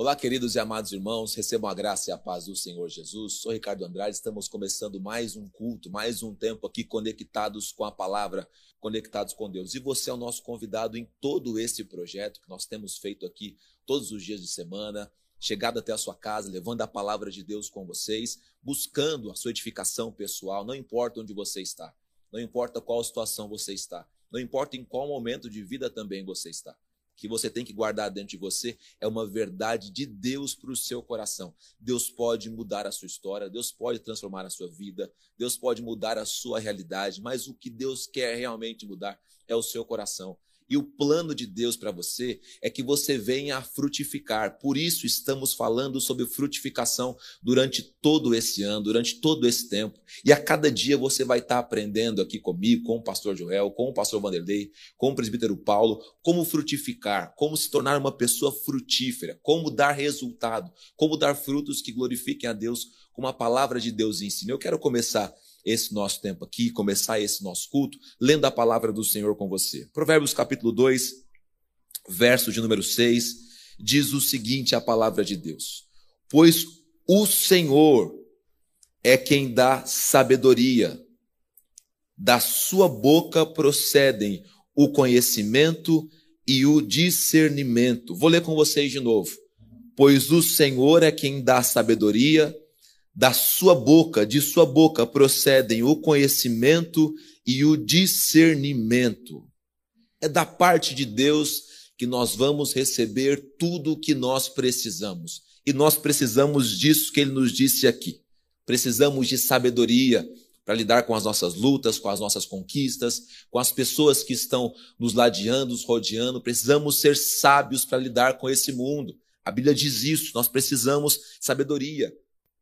Olá, queridos e amados irmãos, recebam a graça e a paz do Senhor Jesus. Sou Ricardo Andrade, estamos começando mais um culto, mais um tempo aqui conectados com a palavra, conectados com Deus. E você é o nosso convidado em todo esse projeto que nós temos feito aqui todos os dias de semana, chegado até a sua casa, levando a palavra de Deus com vocês, buscando a sua edificação pessoal, não importa onde você está, não importa qual situação você está, não importa em qual momento de vida também você está que você tem que guardar dentro de você é uma verdade de Deus para o seu coração. Deus pode mudar a sua história, Deus pode transformar a sua vida, Deus pode mudar a sua realidade, mas o que Deus quer realmente mudar é o seu coração. E o plano de Deus para você é que você venha a frutificar. Por isso estamos falando sobre frutificação durante todo esse ano, durante todo esse tempo. E a cada dia você vai estar aprendendo aqui comigo, com o pastor Joel, com o pastor Vanderlei, com o presbítero Paulo, como frutificar, como se tornar uma pessoa frutífera, como dar resultado, como dar frutos que glorifiquem a Deus, como a palavra de Deus ensina. Eu quero começar esse nosso tempo aqui, começar esse nosso culto, lendo a palavra do Senhor com você. Provérbios capítulo 2, verso de número 6, diz o seguinte a palavra de Deus: Pois o Senhor é quem dá sabedoria, da sua boca procedem o conhecimento e o discernimento. Vou ler com vocês de novo. Pois o Senhor é quem dá sabedoria, da sua boca, de sua boca procedem o conhecimento e o discernimento. É da parte de Deus que nós vamos receber tudo o que nós precisamos. E nós precisamos disso que ele nos disse aqui. Precisamos de sabedoria para lidar com as nossas lutas, com as nossas conquistas, com as pessoas que estão nos ladeando, nos rodeando. Precisamos ser sábios para lidar com esse mundo. A Bíblia diz isso, nós precisamos de sabedoria.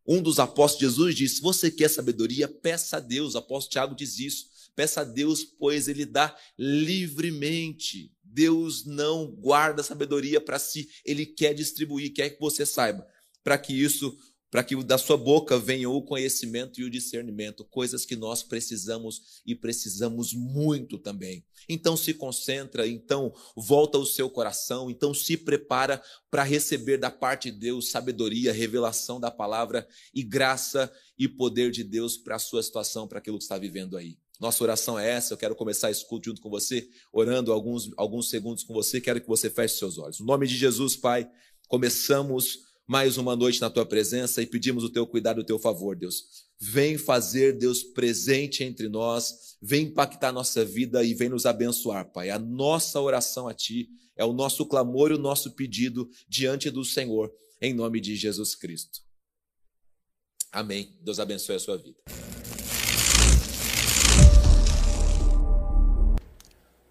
Um dos apóstolos de Jesus disse: Se você quer sabedoria, peça a Deus. O apóstolo Tiago diz isso. Peça a Deus, pois ele dá livremente. Deus não guarda sabedoria para si, ele quer distribuir, quer que você saiba, para que isso para que da sua boca venha o conhecimento e o discernimento, coisas que nós precisamos e precisamos muito também. Então se concentra, então volta o seu coração, então se prepara para receber da parte de Deus sabedoria, revelação da palavra e graça e poder de Deus para a sua situação, para aquilo que está vivendo aí. Nossa oração é essa. Eu quero começar esse culto junto com você, orando alguns, alguns segundos com você. Quero que você feche seus olhos. No nome de Jesus, Pai, começamos mais uma noite na tua presença e pedimos o teu cuidado, o teu favor, Deus. Vem fazer, Deus, presente entre nós, vem impactar nossa vida e vem nos abençoar, Pai. A nossa oração a Ti é o nosso clamor e o nosso pedido diante do Senhor, em nome de Jesus Cristo. Amém. Deus abençoe a sua vida.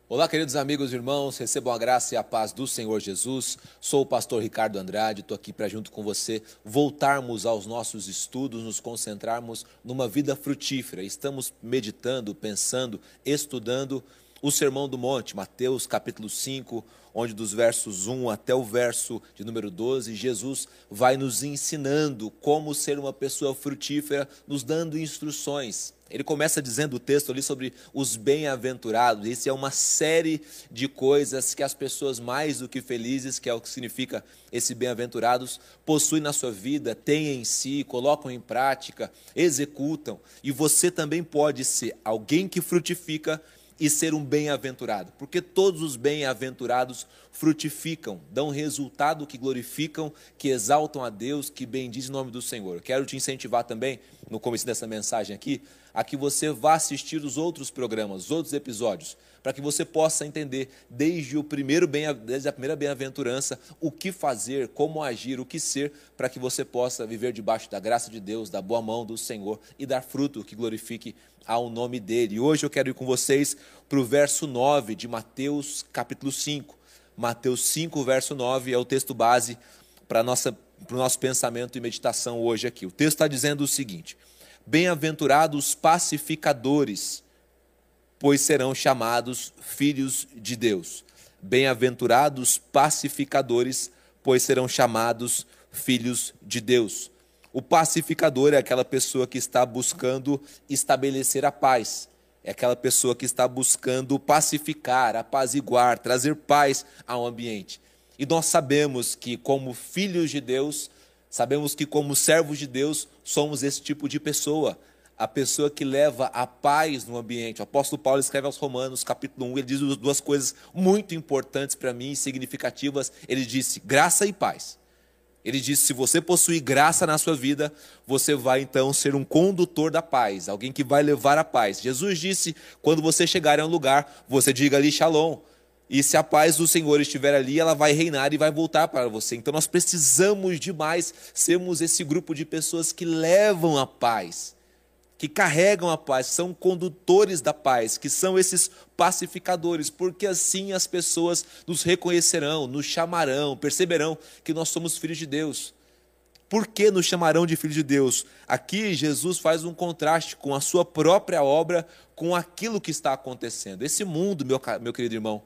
Olá, queridos amigos e irmãos, recebam a graça e a paz do Senhor Jesus. Sou o pastor Ricardo Andrade, estou aqui para, junto com você, voltarmos aos nossos estudos, nos concentrarmos numa vida frutífera. Estamos meditando, pensando, estudando o Sermão do Monte, Mateus capítulo 5, onde dos versos 1 até o verso de número 12, Jesus vai nos ensinando como ser uma pessoa frutífera, nos dando instruções. Ele começa dizendo o texto ali sobre os bem-aventurados. Isso é uma série de coisas que as pessoas mais do que felizes, que é o que significa esse bem-aventurados, possuem na sua vida, têm em si, colocam em prática, executam. E você também pode ser alguém que frutifica e ser um bem-aventurado, porque todos os bem-aventurados frutificam, dão resultado que glorificam, que exaltam a Deus, que bendizem o nome do Senhor. Quero te incentivar também, no começo dessa mensagem aqui, a que você vá assistir os outros programas, os outros episódios, para que você possa entender desde o primeiro bem, desde a primeira bem-aventurança, o que fazer, como agir, o que ser, para que você possa viver debaixo da graça de Deus, da boa mão do Senhor e dar fruto que glorifique ao nome dele. E hoje eu quero ir com vocês para o verso 9 de Mateus, capítulo 5. Mateus 5, verso 9 é o texto base para, nossa, para o nosso pensamento e meditação hoje aqui. O texto está dizendo o seguinte: Bem-aventurados pacificadores, pois serão chamados filhos de Deus. Bem-aventurados pacificadores, pois serão chamados filhos de Deus. O pacificador é aquela pessoa que está buscando estabelecer a paz, é aquela pessoa que está buscando pacificar, apaziguar, trazer paz ao ambiente. E nós sabemos que, como filhos de Deus, sabemos que, como servos de Deus, somos esse tipo de pessoa. A pessoa que leva a paz no ambiente. O apóstolo Paulo escreve aos Romanos, capítulo 1, ele diz duas coisas muito importantes para mim, significativas. Ele disse: graça e paz. Ele disse: se você possuir graça na sua vida, você vai então ser um condutor da paz, alguém que vai levar a paz. Jesus disse: quando você chegar em um lugar, você diga ali shalom. E se a paz do Senhor estiver ali, ela vai reinar e vai voltar para você. Então nós precisamos demais sermos esse grupo de pessoas que levam a paz, que carregam a paz, são condutores da paz, que são esses pacificadores, porque assim as pessoas nos reconhecerão, nos chamarão, perceberão que nós somos filhos de Deus. Por que nos chamarão de filhos de Deus? Aqui Jesus faz um contraste com a sua própria obra, com aquilo que está acontecendo. Esse mundo, meu, meu querido irmão,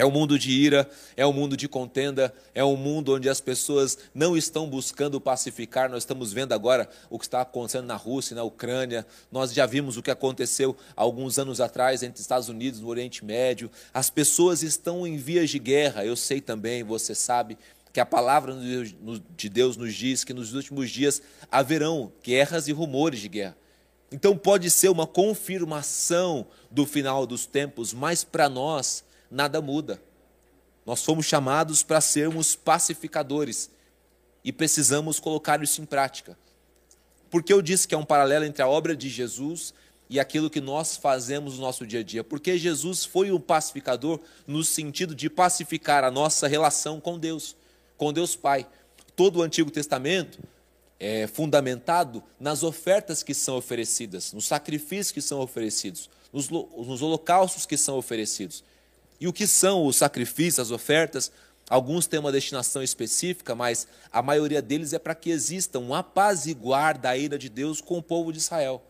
é um mundo de ira, é um mundo de contenda, é um mundo onde as pessoas não estão buscando pacificar. Nós estamos vendo agora o que está acontecendo na Rússia, na Ucrânia. Nós já vimos o que aconteceu alguns anos atrás entre Estados Unidos e o Oriente Médio. As pessoas estão em vias de guerra. Eu sei também, você sabe, que a palavra de Deus nos diz que nos últimos dias haverão guerras e rumores de guerra. Então pode ser uma confirmação do final dos tempos, mas para nós nada muda. Nós fomos chamados para sermos pacificadores e precisamos colocar isso em prática. Porque eu disse que é um paralelo entre a obra de Jesus e aquilo que nós fazemos no nosso dia a dia. Porque Jesus foi o pacificador no sentido de pacificar a nossa relação com Deus, com Deus Pai. Todo o Antigo Testamento é fundamentado nas ofertas que são oferecidas, nos sacrifícios que são oferecidos, nos holocaustos que são oferecidos. E o que são os sacrifícios, as ofertas? Alguns têm uma destinação específica, mas a maioria deles é para que exista um apaziguar da ira de Deus com o povo de Israel.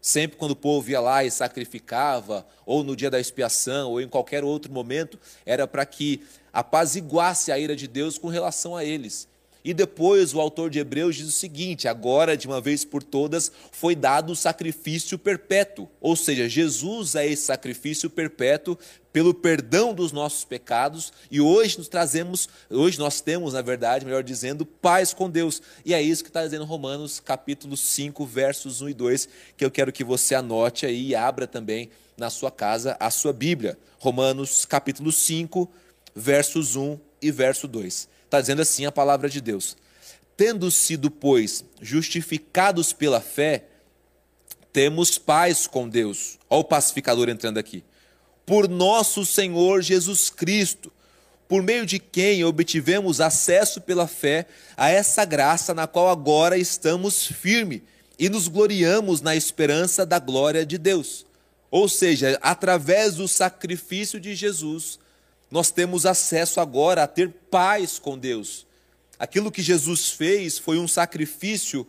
Sempre quando o povo ia lá e sacrificava, ou no dia da expiação, ou em qualquer outro momento, era para que apaziguasse a ira de Deus com relação a eles. E depois o autor de Hebreus diz o seguinte: agora, de uma vez por todas, foi dado o sacrifício perpétuo. Ou seja, Jesus é esse sacrifício perpétuo pelo perdão dos nossos pecados, e hoje nos trazemos, hoje nós temos, na verdade, melhor dizendo, paz com Deus. E é isso que está dizendo Romanos capítulo 5, versos 1 e 2, que eu quero que você anote aí e abra também na sua casa a sua Bíblia. Romanos capítulo 5, versos 1 e verso 2. Está dizendo assim a palavra de Deus. Tendo sido, pois, justificados pela fé, temos paz com Deus. Olha o pacificador entrando aqui. Por nosso Senhor Jesus Cristo, por meio de quem obtivemos acesso pela fé a essa graça na qual agora estamos firmes e nos gloriamos na esperança da glória de Deus. Ou seja, através do sacrifício de Jesus, nós temos acesso agora a ter paz com Deus. Aquilo que Jesus fez foi um sacrifício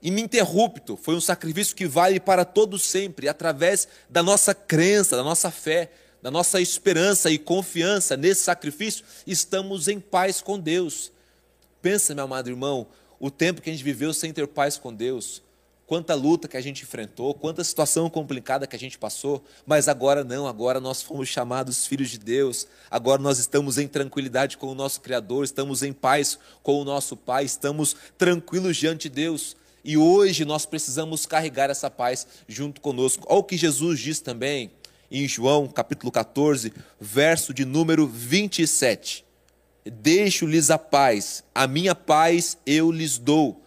ininterrupto, foi um sacrifício que vale para todo sempre, através da nossa crença, da nossa fé, da nossa esperança e confiança nesse sacrifício, estamos em paz com Deus. Pensa, meu amado irmão, o tempo que a gente viveu sem ter paz com Deus, quanta luta que a gente enfrentou, quanta situação complicada que a gente passou, mas agora não, agora nós fomos chamados filhos de Deus, agora nós estamos em tranquilidade com o nosso Criador, estamos em paz com o nosso Pai, estamos tranquilos diante de Deus. E hoje nós precisamos carregar essa paz junto conosco. Olha o que Jesus diz também em João capítulo 14, verso de número 27. Deixo-lhes a paz, a minha paz eu lhes dou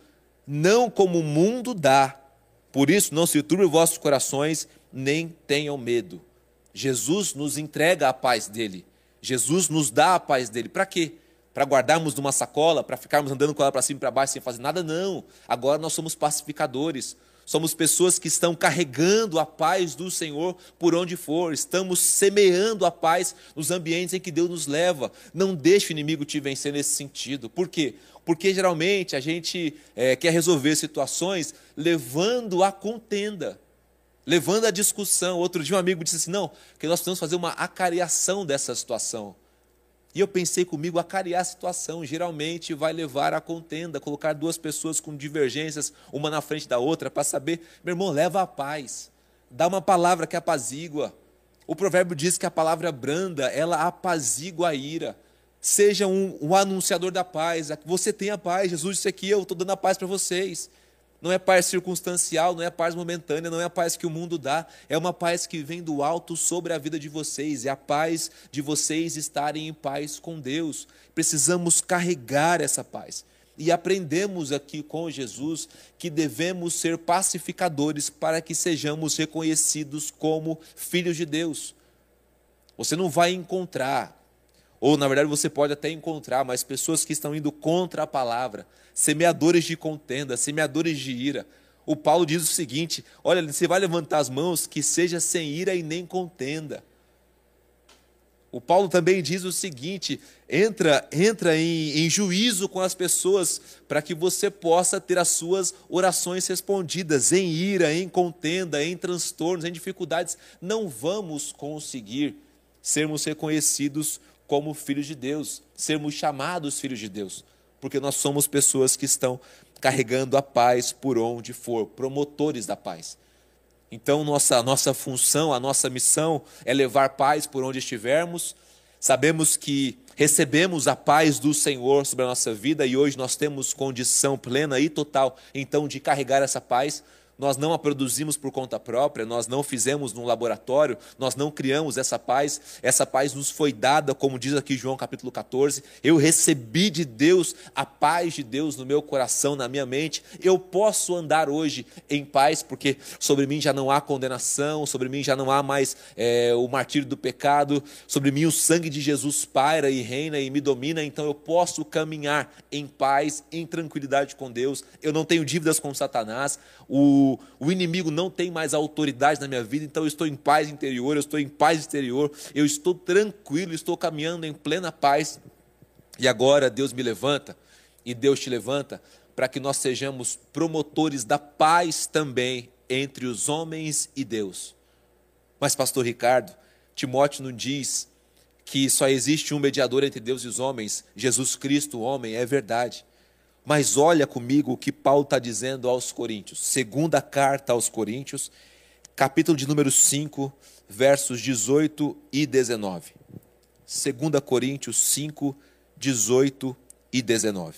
não como o mundo dá. Por isso, não se turbe vossos corações, nem tenham medo. Jesus nos entrega a paz dele. Jesus nos dá a paz dele. Para quê? Para guardarmos numa sacola, para ficarmos andando com ela para cima e para baixo sem fazer nada? Não. Agora nós somos pacificadores. Somos pessoas que estão carregando a paz do Senhor por onde for, estamos semeando a paz nos ambientes em que Deus nos leva. Não deixe o inimigo te vencer nesse sentido. Por quê? Porque geralmente a gente é, quer resolver situações levando a contenda, levando a discussão. Outro dia um amigo disse assim: não, que nós precisamos fazer uma acariação dessa situação. E eu pensei comigo, acarear a situação geralmente vai levar à contenda, colocar duas pessoas com divergências, uma na frente da outra, para saber, meu irmão, leva a paz, dá uma palavra que apazigua. O provérbio diz que a palavra branda, ela apazigua a ira. seja um, um anunciador da paz. Você tem a paz, Jesus disse aqui: eu estou dando a paz para vocês. Não é paz circunstancial, não é paz momentânea, não é a paz que o mundo dá, é uma paz que vem do alto sobre a vida de vocês, é a paz de vocês estarem em paz com Deus. Precisamos carregar essa paz. E aprendemos aqui com Jesus que devemos ser pacificadores para que sejamos reconhecidos como filhos de Deus. Você não vai encontrar ou, na verdade, você pode até encontrar, mas pessoas que estão indo contra a palavra, semeadores de contenda, semeadores de ira. O Paulo diz o seguinte: olha, você vai levantar as mãos, que seja sem ira e nem contenda. O Paulo também diz o seguinte: entra, entra em, em juízo com as pessoas para que você possa ter as suas orações respondidas em ira, em contenda, em transtornos, em dificuldades. Não vamos conseguir sermos reconhecidos como filhos de Deus, sermos chamados filhos de Deus, porque nós somos pessoas que estão carregando a paz por onde for, promotores da paz. Então, nossa, nossa função, a nossa missão é levar paz por onde estivermos. Sabemos que recebemos a paz do Senhor sobre a nossa vida e hoje nós temos condição plena e total, então, de carregar essa paz nós não a produzimos por conta própria, nós não fizemos num laboratório, nós não criamos essa paz, essa paz nos foi dada, como diz aqui João capítulo 14. Eu recebi de Deus a paz de Deus no meu coração, na minha mente. Eu posso andar hoje em paz, porque sobre mim já não há condenação, sobre mim já não há mais é, o martírio do pecado, sobre mim o sangue de Jesus paira e reina e me domina, então eu posso caminhar em paz, em tranquilidade com Deus. Eu não tenho dívidas com Satanás. O o, inimigo não tem mais autoridade na minha vida, então eu estou em paz interior, eu estou em paz exterior, eu estou tranquilo, estou caminhando em plena paz. E agora Deus me levanta, e Deus te levanta, para que nós sejamos promotores da paz também entre os homens e Deus. Mas, pastor Ricardo, Timóteo não diz que só existe um mediador entre Deus e os homens, Jesus Cristo, o homem, é verdade. Mas olha comigo o que Paulo está dizendo aos Coríntios. Segunda carta aos Coríntios, capítulo de número 5, versos 18 e 19. 2 Coríntios 5, 18 e 19.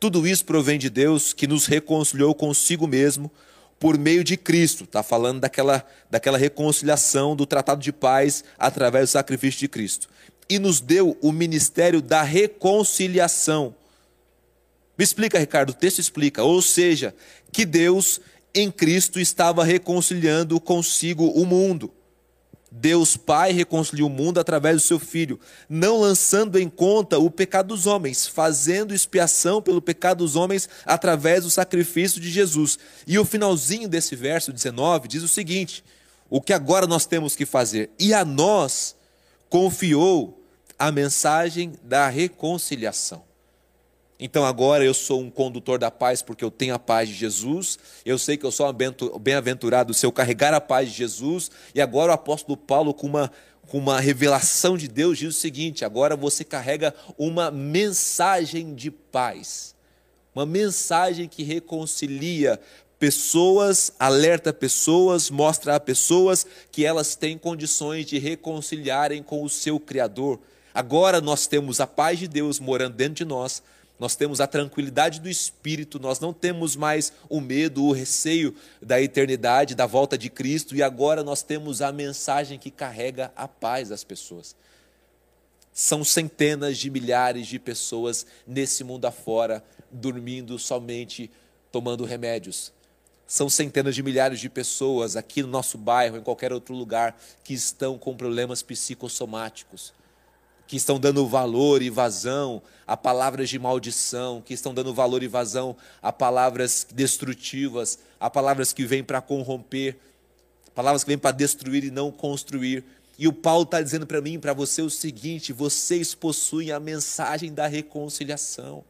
Tudo isso provém de Deus que nos reconciliou consigo mesmo por meio de Cristo. Está falando daquela, daquela reconciliação, do tratado de paz através do sacrifício de Cristo. E nos deu o ministério da reconciliação me explica, Ricardo, o texto explica. Ou seja, que Deus em Cristo estava reconciliando consigo o mundo. Deus Pai reconciliou o mundo através do seu Filho, não lançando em conta o pecado dos homens, fazendo expiação pelo pecado dos homens através do sacrifício de Jesus. E o finalzinho desse verso 19 diz o seguinte: o que agora nós temos que fazer? E a nós confiou a mensagem da reconciliação. Então agora eu sou um condutor da paz porque eu tenho a paz de Jesus. Eu sei que eu sou bem-aventurado se eu carregar a paz de Jesus. E agora o apóstolo Paulo, com uma, com uma revelação de Deus, diz o seguinte: agora você carrega uma mensagem de paz. Uma mensagem que reconcilia pessoas, alerta pessoas, mostra a pessoas que elas têm condições de reconciliarem com o seu Criador. Agora nós temos a paz de Deus morando dentro de nós nós temos a tranquilidade do espírito, nós não temos mais o medo, o receio da eternidade, da volta de Cristo, e agora nós temos a mensagem que carrega a paz das pessoas. São centenas de milhares de pessoas nesse mundo afora, dormindo somente tomando remédios. São centenas de milhares de pessoas aqui no nosso bairro, em qualquer outro lugar, que estão com problemas psicossomáticos que estão dando valor e vazão a palavras de maldição, que estão dando valor e vazão a palavras destrutivas, a palavras que vêm para corromper, palavras que vêm para destruir e não construir. E o Paulo está dizendo para mim para você o seguinte: vocês possuem a mensagem da reconciliação.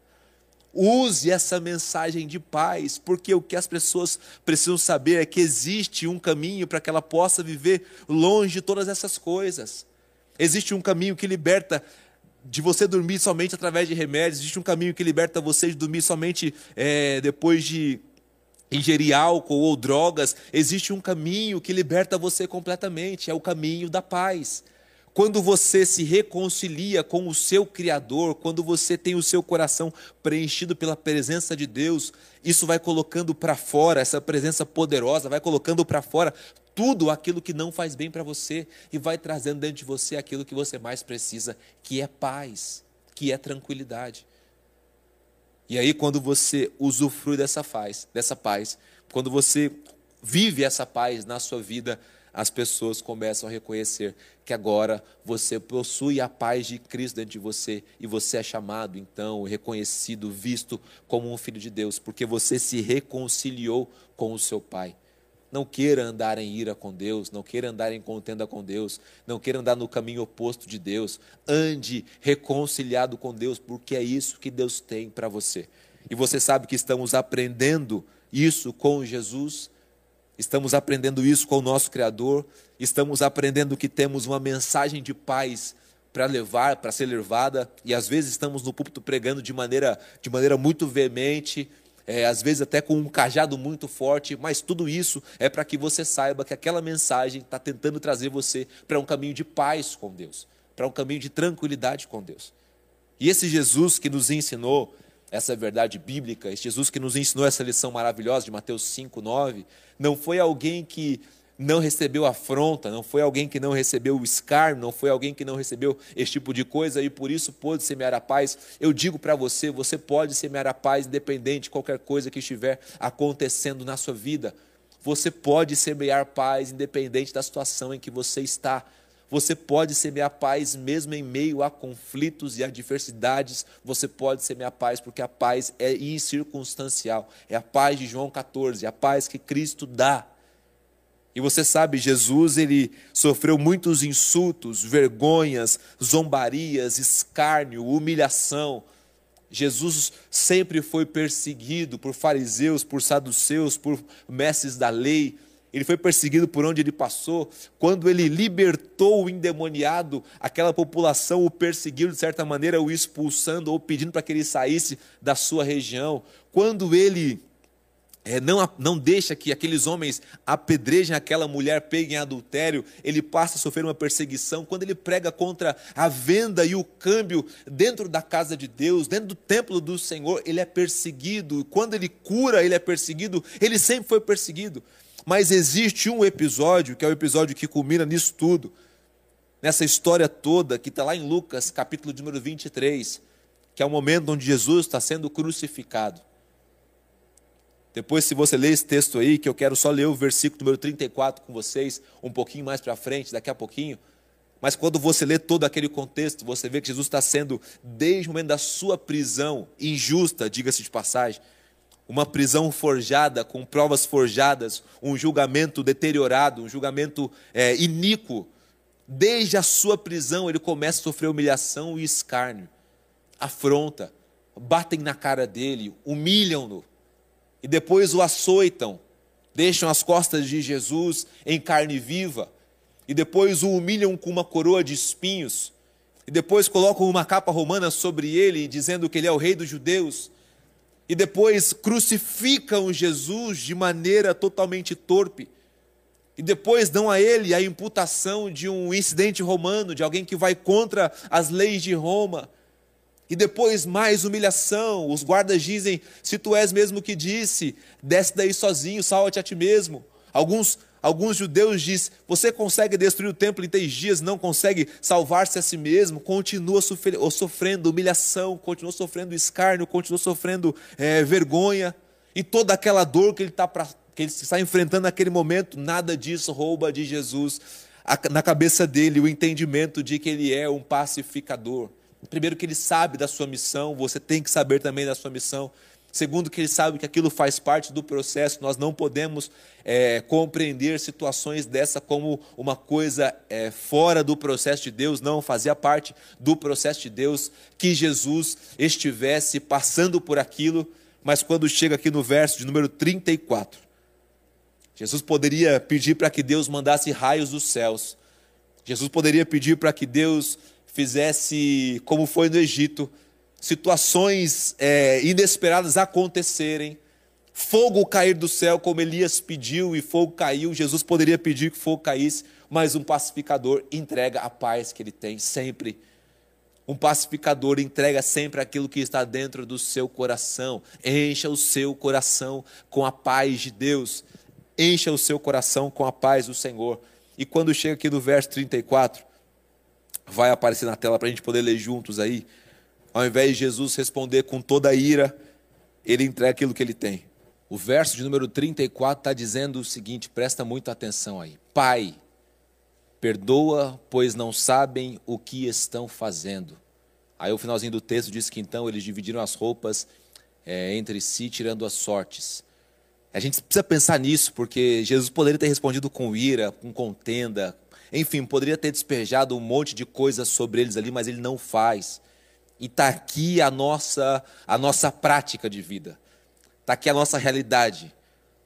Use essa mensagem de paz, porque o que as pessoas precisam saber é que existe um caminho para que ela possa viver longe de todas essas coisas. Existe um caminho que liberta de você dormir somente através de remédios, existe um caminho que liberta você de dormir somente é, depois de ingerir álcool ou drogas, existe um caminho que liberta você completamente, é o caminho da paz. quando você se reconcilia com o seu Criador, quando você tem o seu coração preenchido pela presença de Deus, isso vai colocando para fora, essa presença poderosa, vai colocando para fora tudo aquilo que não faz bem para você e vai trazendo dentro de você aquilo que você mais precisa, que é paz, que é tranquilidade. E aí, quando você usufrui dessa paz, dessa paz, quando você vive essa paz na sua vida, as pessoas começam a reconhecer que agora você possui a paz de Cristo dentro de você e você é chamado, então, reconhecido, visto como um filho de Deus, porque você se reconciliou com o seu Pai. Não queira andar em ira com Deus, não queira andar em contenda com Deus, não queira andar no caminho oposto de Deus. Ande reconciliado com Deus, porque é isso que Deus tem para você. E você sabe que estamos aprendendo isso com Jesus, estamos aprendendo isso com o nosso Criador, estamos aprendendo que temos uma mensagem de paz para levar, para ser levada, e às vezes estamos no púlpito pregando de maneira, de maneira muito veemente, é, às vezes até com um cajado muito forte, mas tudo isso é para que você saiba que aquela mensagem está tentando trazer você para um caminho de paz com Deus, para um caminho de tranquilidade com Deus. E esse Jesus que nos ensinou essa verdade bíblica, esse Jesus que nos ensinou essa lição maravilhosa de Mateus 5, 9, não foi alguém que não recebeu afronta, não foi alguém que não recebeu o escárnio, não foi alguém que não recebeu esse tipo de coisa e por isso pôde semear a paz. Eu digo para você, você pode semear a paz independente de qualquer coisa que estiver acontecendo na sua vida. Você pode semear paz independente da situação em que você está. Você pode semear paz mesmo em meio a conflitos e adversidades. Você pode semear paz porque a paz é incircunstancial. É a paz de João 14, a paz que Cristo dá. E você sabe, Jesus ele sofreu muitos insultos, vergonhas, zombarias, escárnio, humilhação. Jesus sempre foi perseguido por fariseus, por saduceus, por mestres da lei. Ele foi perseguido por onde ele passou. Quando ele libertou o endemoniado, aquela população o perseguiu de certa maneira, o expulsando ou pedindo para que ele saísse da sua região. Quando ele é, não, não deixa que aqueles homens apedrejem aquela mulher, peguem adultério, ele passa a sofrer uma perseguição. Quando ele prega contra a venda e o câmbio dentro da casa de Deus, dentro do templo do Senhor, ele é perseguido. Quando ele cura, ele é perseguido. Ele sempre foi perseguido. Mas existe um episódio, que é o episódio que culmina nisso tudo, nessa história toda, que está lá em Lucas, capítulo número 23, que é o momento onde Jesus está sendo crucificado. Depois, se você ler esse texto aí, que eu quero só ler o versículo número 34 com vocês, um pouquinho mais para frente, daqui a pouquinho. Mas quando você lê todo aquele contexto, você vê que Jesus está sendo, desde o momento da sua prisão, injusta, diga-se de passagem, uma prisão forjada, com provas forjadas, um julgamento deteriorado, um julgamento é, iníquo. Desde a sua prisão, ele começa a sofrer humilhação e escárnio, afronta, batem na cara dele, humilham-no e depois o açoitam, deixam as costas de Jesus em carne viva, e depois o humilham com uma coroa de espinhos, e depois colocam uma capa romana sobre ele, dizendo que ele é o rei dos judeus, e depois crucificam Jesus de maneira totalmente torpe, e depois dão a ele a imputação de um incidente romano, de alguém que vai contra as leis de Roma, e depois mais humilhação. Os guardas dizem: se tu és mesmo que disse, desce daí sozinho, salva-te a ti mesmo. Alguns, alguns judeus dizem: você consegue destruir o templo em três dias, não consegue salvar-se a si mesmo, continua sofrendo humilhação, continua sofrendo escárnio, continua sofrendo é, vergonha. E toda aquela dor que ele, tá pra, que ele está enfrentando naquele momento, nada disso rouba de Jesus na cabeça dele o entendimento de que ele é um pacificador. Primeiro, que ele sabe da sua missão, você tem que saber também da sua missão. Segundo, que ele sabe que aquilo faz parte do processo, nós não podemos é, compreender situações dessa como uma coisa é, fora do processo de Deus, não, fazia parte do processo de Deus que Jesus estivesse passando por aquilo, mas quando chega aqui no verso de número 34, Jesus poderia pedir para que Deus mandasse raios dos céus, Jesus poderia pedir para que Deus fizesse como foi no Egito, situações é, inesperadas acontecerem, fogo cair do céu, como Elias pediu e fogo caiu. Jesus poderia pedir que fogo caísse, mas um pacificador entrega a paz que ele tem sempre. Um pacificador entrega sempre aquilo que está dentro do seu coração. Encha o seu coração com a paz de Deus. Encha o seu coração com a paz do Senhor. E quando chega aqui no verso 34, vai aparecer na tela para a gente poder ler juntos aí. Ao invés de Jesus responder com toda a ira, ele entrega aquilo que ele tem. O verso de número 34 está dizendo o seguinte: presta muita atenção aí. Pai, perdoa, pois não sabem o que estão fazendo. Aí o finalzinho do texto diz que então eles dividiram as roupas é, entre si, tirando as sortes. A gente precisa pensar nisso, porque Jesus poderia ter respondido com ira, com contenda, enfim, poderia ter despejado um monte de coisas sobre eles ali, mas ele não faz. E está aqui a nossa, a nossa prática de vida. Está aqui a nossa realidade.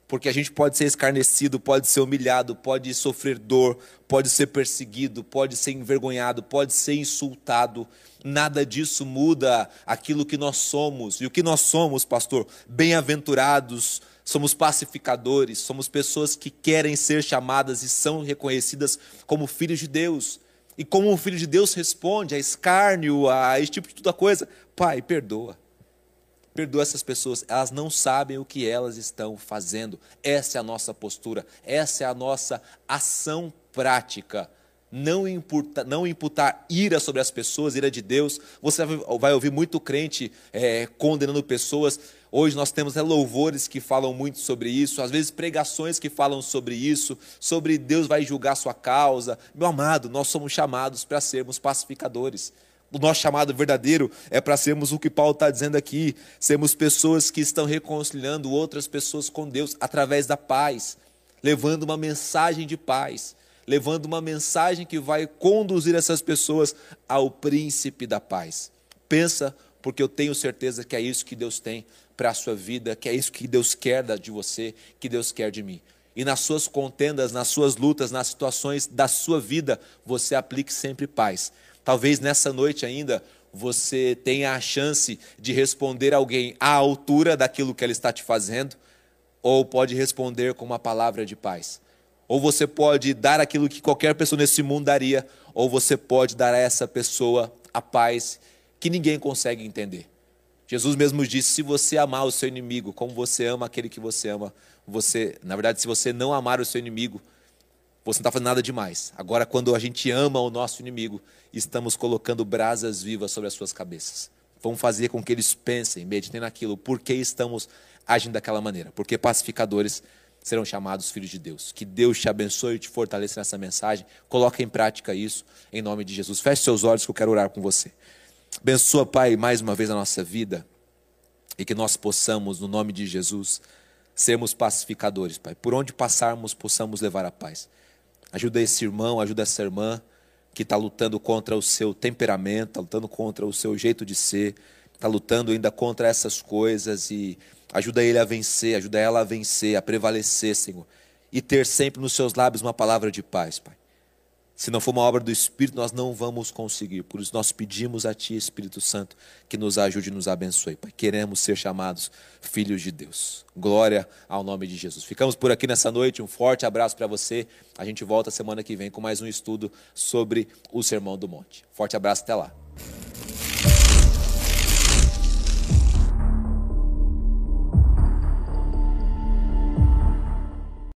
Porque a gente pode ser escarnecido, pode ser humilhado, pode sofrer dor, pode ser perseguido, pode ser envergonhado, pode ser insultado. Nada disso muda aquilo que nós somos. E o que nós somos, pastor? Bem-aventurados, somos pacificadores, somos pessoas que querem ser chamadas e são reconhecidas como filhos de Deus. E como o filho de Deus responde a escárnio, a esse tipo de toda coisa? Pai, perdoa. Perdoa essas pessoas, elas não sabem o que elas estão fazendo. Essa é a nossa postura, essa é a nossa ação prática. Não, imputa, não imputar ira sobre as pessoas, ira de Deus. Você vai ouvir muito crente é, condenando pessoas. Hoje nós temos é, louvores que falam muito sobre isso, às vezes pregações que falam sobre isso, sobre Deus vai julgar sua causa. Meu amado, nós somos chamados para sermos pacificadores. O nosso chamado verdadeiro é para sermos o que Paulo está dizendo aqui, sermos pessoas que estão reconciliando outras pessoas com Deus através da paz, levando uma mensagem de paz, levando uma mensagem que vai conduzir essas pessoas ao príncipe da paz. Pensa, porque eu tenho certeza que é isso que Deus tem para a sua vida, que é isso que Deus quer de você, que Deus quer de mim. E nas suas contendas, nas suas lutas, nas situações da sua vida, você aplique sempre paz Talvez nessa noite ainda você tenha a chance de responder alguém à altura daquilo que ele está te fazendo, ou pode responder com uma palavra de paz. Ou você pode dar aquilo que qualquer pessoa nesse mundo daria, ou você pode dar a essa pessoa a paz que ninguém consegue entender. Jesus mesmo disse: se você amar o seu inimigo como você ama aquele que você ama, você, na verdade, se você não amar o seu inimigo, você não está fazendo nada demais. Agora, quando a gente ama o nosso inimigo, estamos colocando brasas vivas sobre as suas cabeças. Vamos fazer com que eles pensem, meditem naquilo. Por que estamos agindo daquela maneira? Porque pacificadores serão chamados filhos de Deus. Que Deus te abençoe e te fortaleça nessa mensagem. Coloque em prática isso, em nome de Jesus. Feche seus olhos que eu quero orar com você. Abençoa, Pai, mais uma vez a nossa vida e que nós possamos, no nome de Jesus, sermos pacificadores, Pai. Por onde passarmos, possamos levar a paz. Ajuda esse irmão, ajuda essa irmã que está lutando contra o seu temperamento, está lutando contra o seu jeito de ser, está lutando ainda contra essas coisas e ajuda ele a vencer, ajuda ela a vencer, a prevalecer, Senhor. E ter sempre nos seus lábios uma palavra de paz, Pai. Se não for uma obra do Espírito, nós não vamos conseguir. Por isso, nós pedimos a Ti, Espírito Santo, que nos ajude e nos abençoe. Pai. Queremos ser chamados filhos de Deus. Glória ao nome de Jesus. Ficamos por aqui nessa noite. Um forte abraço para você. A gente volta semana que vem com mais um estudo sobre o Sermão do Monte. Forte abraço, até lá.